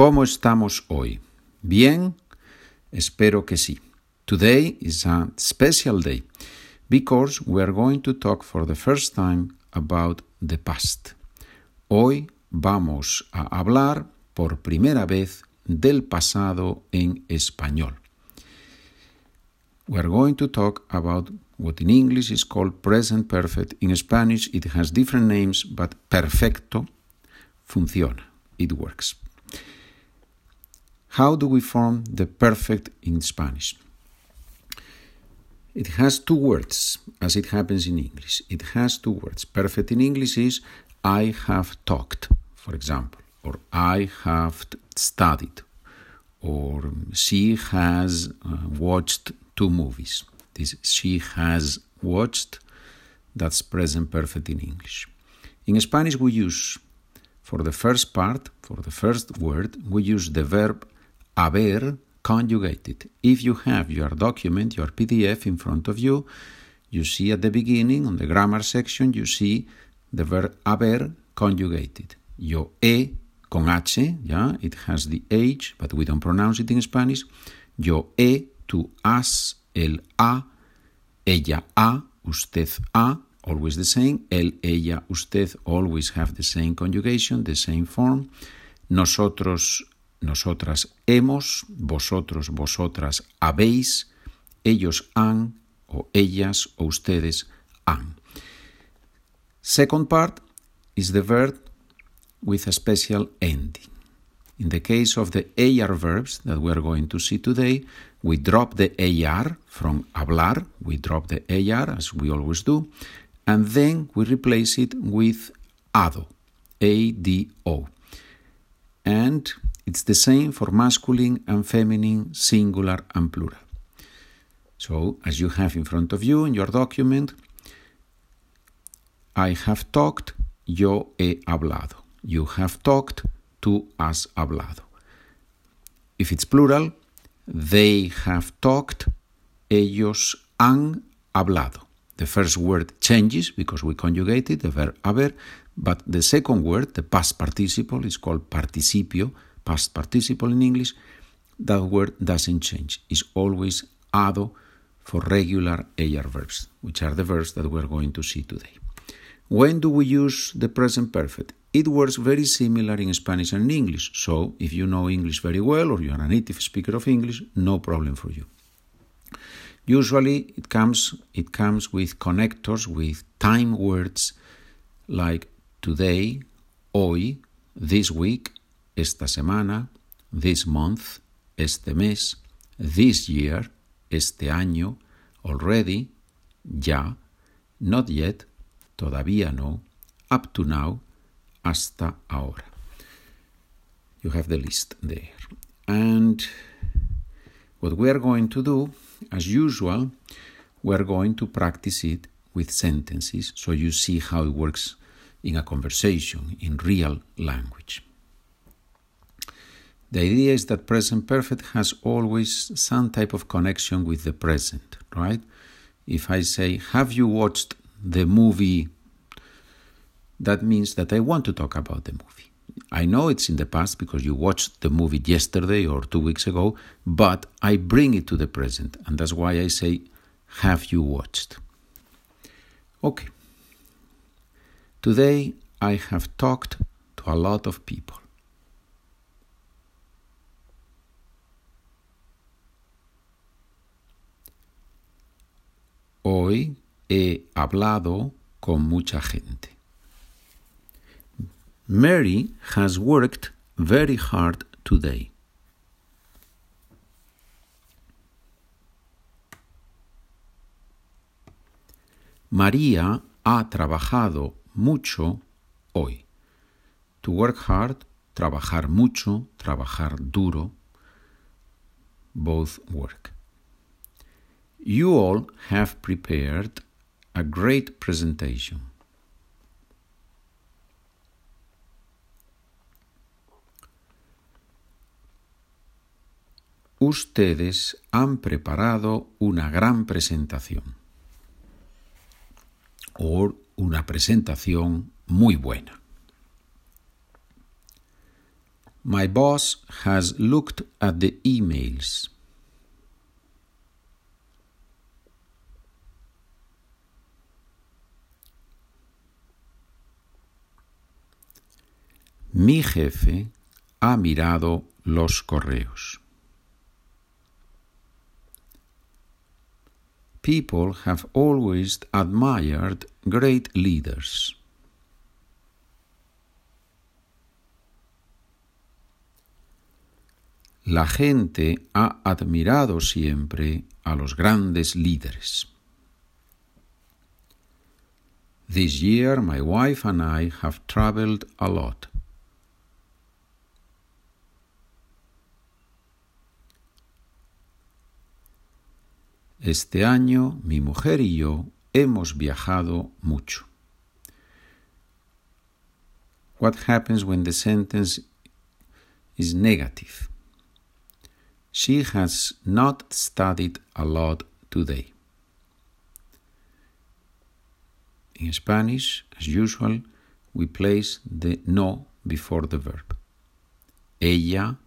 ¿Cómo estamos hoy? ¿Bien? Espero que sí. Today is a special day because we are going to talk for the first time about the past. Hoy vamos a hablar por primera vez del pasado en español. We are going to talk about what in English is called present perfect. In Spanish it has different names, but perfecto funciona. It works. How do we form the perfect in Spanish? It has two words, as it happens in English. It has two words. Perfect in English is I have talked, for example, or I have studied, or she has uh, watched two movies. This she has watched, that's present perfect in English. In Spanish, we use, for the first part, for the first word, we use the verb haber conjugated. If you have your document, your PDF in front of you, you see at the beginning, on the grammar section, you see the verb haber conjugated. Yo he con H, yeah, it has the H, but we don't pronounce it in Spanish. Yo he, tú has, el ha, ella ha, usted ha, always the same. El, ella, usted always have the same conjugation, the same form. Nosotros nosotras hemos, vosotros, vosotras habéis, ellos han, o ellas, o ustedes han. Second part is the verb with a special ending. In the case of the AR verbs that we are going to see today, we drop the AR from hablar, we drop the AR as we always do, and then we replace it with ADO, A-D-O. And it's the same for masculine and feminine, singular and plural. So, as you have in front of you in your document, I have talked, yo he hablado. You have talked, tú has hablado. If it's plural, they have talked, ellos han hablado. The first word changes because we conjugated the verb haber, but the second word, the past participle, is called participio, past participle in English, that word doesn't change. It's always ado for regular AR verbs, which are the verbs that we're going to see today. When do we use the present perfect? It works very similar in Spanish and English, so if you know English very well or you are a native speaker of English, no problem for you. Usually it comes it comes with connectors with time words like today, hoy, this week, esta semana, this month, este mes, this year, este año, already, ya, not yet, todavía no, up to now, hasta ahora. You have the list there. And what we are going to do, as usual, we are going to practice it with sentences so you see how it works in a conversation, in real language. The idea is that present perfect has always some type of connection with the present, right? If I say, Have you watched the movie? That means that I want to talk about the movie. I know it's in the past because you watched the movie yesterday or two weeks ago, but I bring it to the present, and that's why I say, Have you watched? Okay. Today I have talked to a lot of people. Hoy he hablado con mucha gente. Mary has worked very hard today. María ha trabajado mucho hoy. To work hard, trabajar mucho, trabajar duro, both work. You all have prepared a great presentation. Ustedes han preparado una gran presentación o una presentación muy buena. My boss has looked at the emails. Mi jefe ha mirado los correos. People have always admired great leaders. La gente ha admirado siempre a los grandes líderes. This year, my wife and I have traveled a lot. Este año mi mujer y yo hemos viajado mucho. What happens when the sentence is negative? She has not studied a lot today. In Spanish, as usual, we place the no before the verb. Ella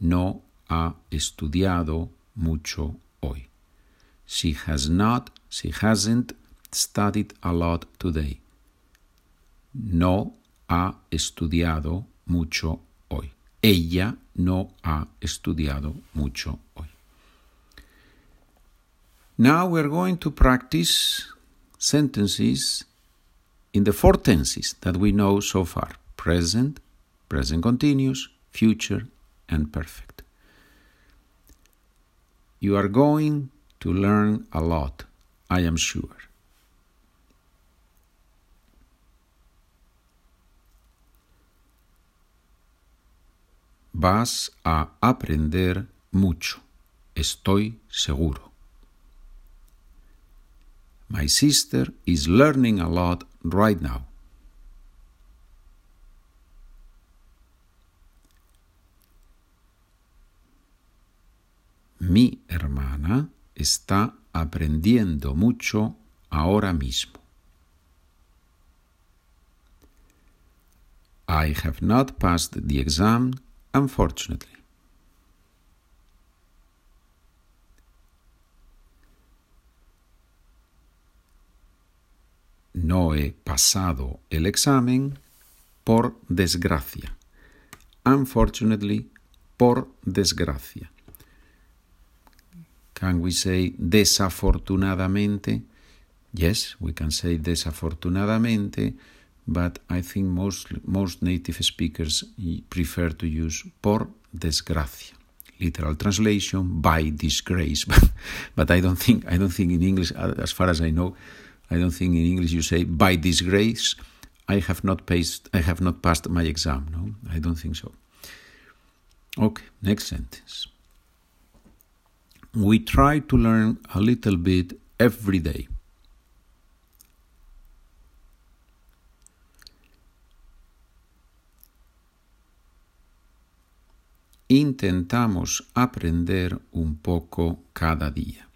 no ha estudiado mucho hoy. She has not, she hasn't studied a lot today. No ha estudiado mucho hoy. Ella no ha estudiado mucho hoy. Now we're going to practice sentences in the four tenses that we know so far present, present continuous, future, and perfect. You are going to learn a lot, I am sure. Vas a aprender mucho, estoy seguro. My sister is learning a lot right now. Mi hermana está aprendiendo mucho ahora mismo. I have not passed the exam, unfortunately. No he pasado el examen por desgracia. Unfortunately, por desgracia. Can we say desafortunadamente? Yes, we can say desafortunadamente, but I think most, most native speakers prefer to use por desgracia. Literal translation by disgrace, but I don't think I don't think in English, as far as I know, I don't think in English you say by disgrace. I have not passed. I have not passed my exam. No, I don't think so. Okay, next sentence we try to learn a little bit every day. Intentamos aprender un poco cada día.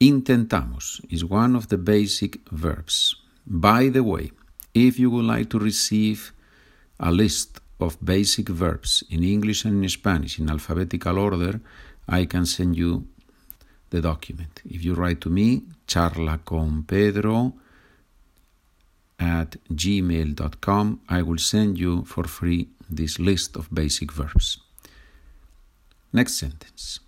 Intentamos is one of the basic verbs. By the way, if you would like to receive a list of basic verbs in English and in Spanish in alphabetical order, I can send you the document. If you write to me, charlaconpedro at gmail.com, I will send you for free this list of basic verbs. Next sentence.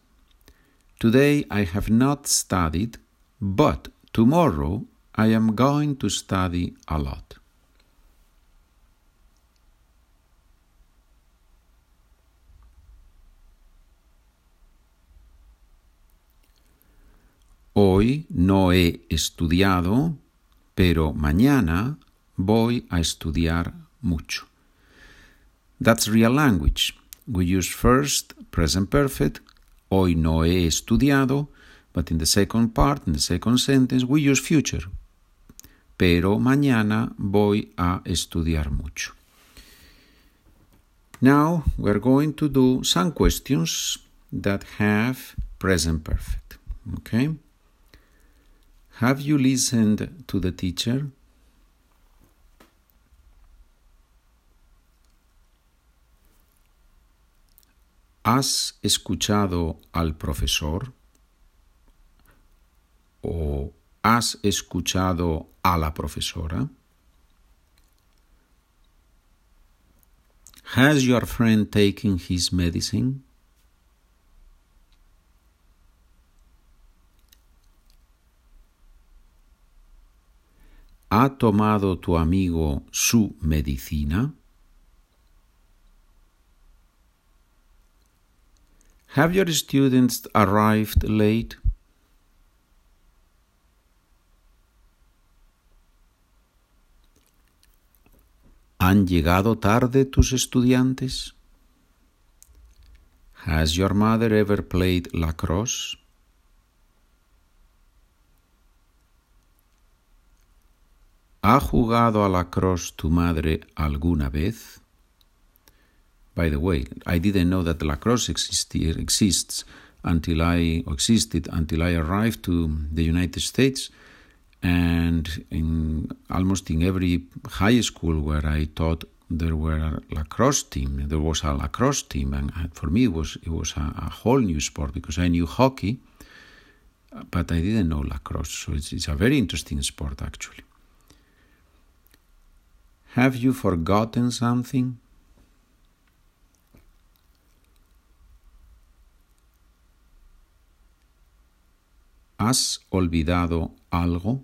Today I have not studied, but tomorrow I am going to study a lot. Hoy no he estudiado, pero mañana voy a estudiar mucho. That's real language. We use first present perfect. Hoy no he estudiado, but in the second part, in the second sentence, we use future. Pero mañana voy a estudiar mucho. Now we're going to do some questions that have present perfect. Okay? Have you listened to the teacher? ¿Has escuchado al profesor? ¿O has escuchado a la profesora? Has your friend taken his medicine? ¿Ha tomado tu amigo su medicina? Have your students arrived late? ¿Han llegado tarde tus estudiantes? Has your mother ever played lacrosse? ¿Ha jugado a lacrosse tu madre alguna vez? By the way, I didn't know that lacrosse exists until I existed until I arrived to the United States, and in almost in every high school where I taught, there were lacrosse team. There was a lacrosse team, and for me it was it was a, a whole new sport because I knew hockey, but I didn't know lacrosse. So it's, it's a very interesting sport actually. Have you forgotten something? ¿Has olvidado algo?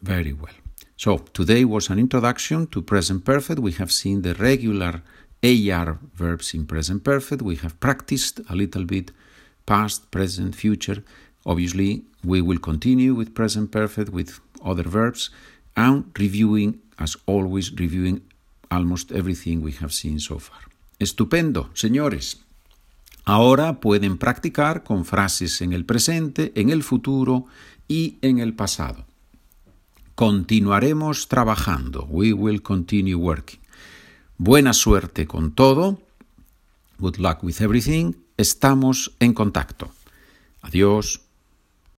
Very well. So, today was an introduction to present perfect. We have seen the regular AR verbs in present perfect. We have practiced a little bit past, present, future. Obviously, we will continue with present perfect with other verbs and reviewing, as always, reviewing almost everything we have seen so far. Estupendo, señores. Ahora pueden practicar con frases en el presente, en el futuro y en el pasado. Continuaremos trabajando. We will continue working. Buena suerte con todo. Good luck with everything. Estamos en contacto. Adiós.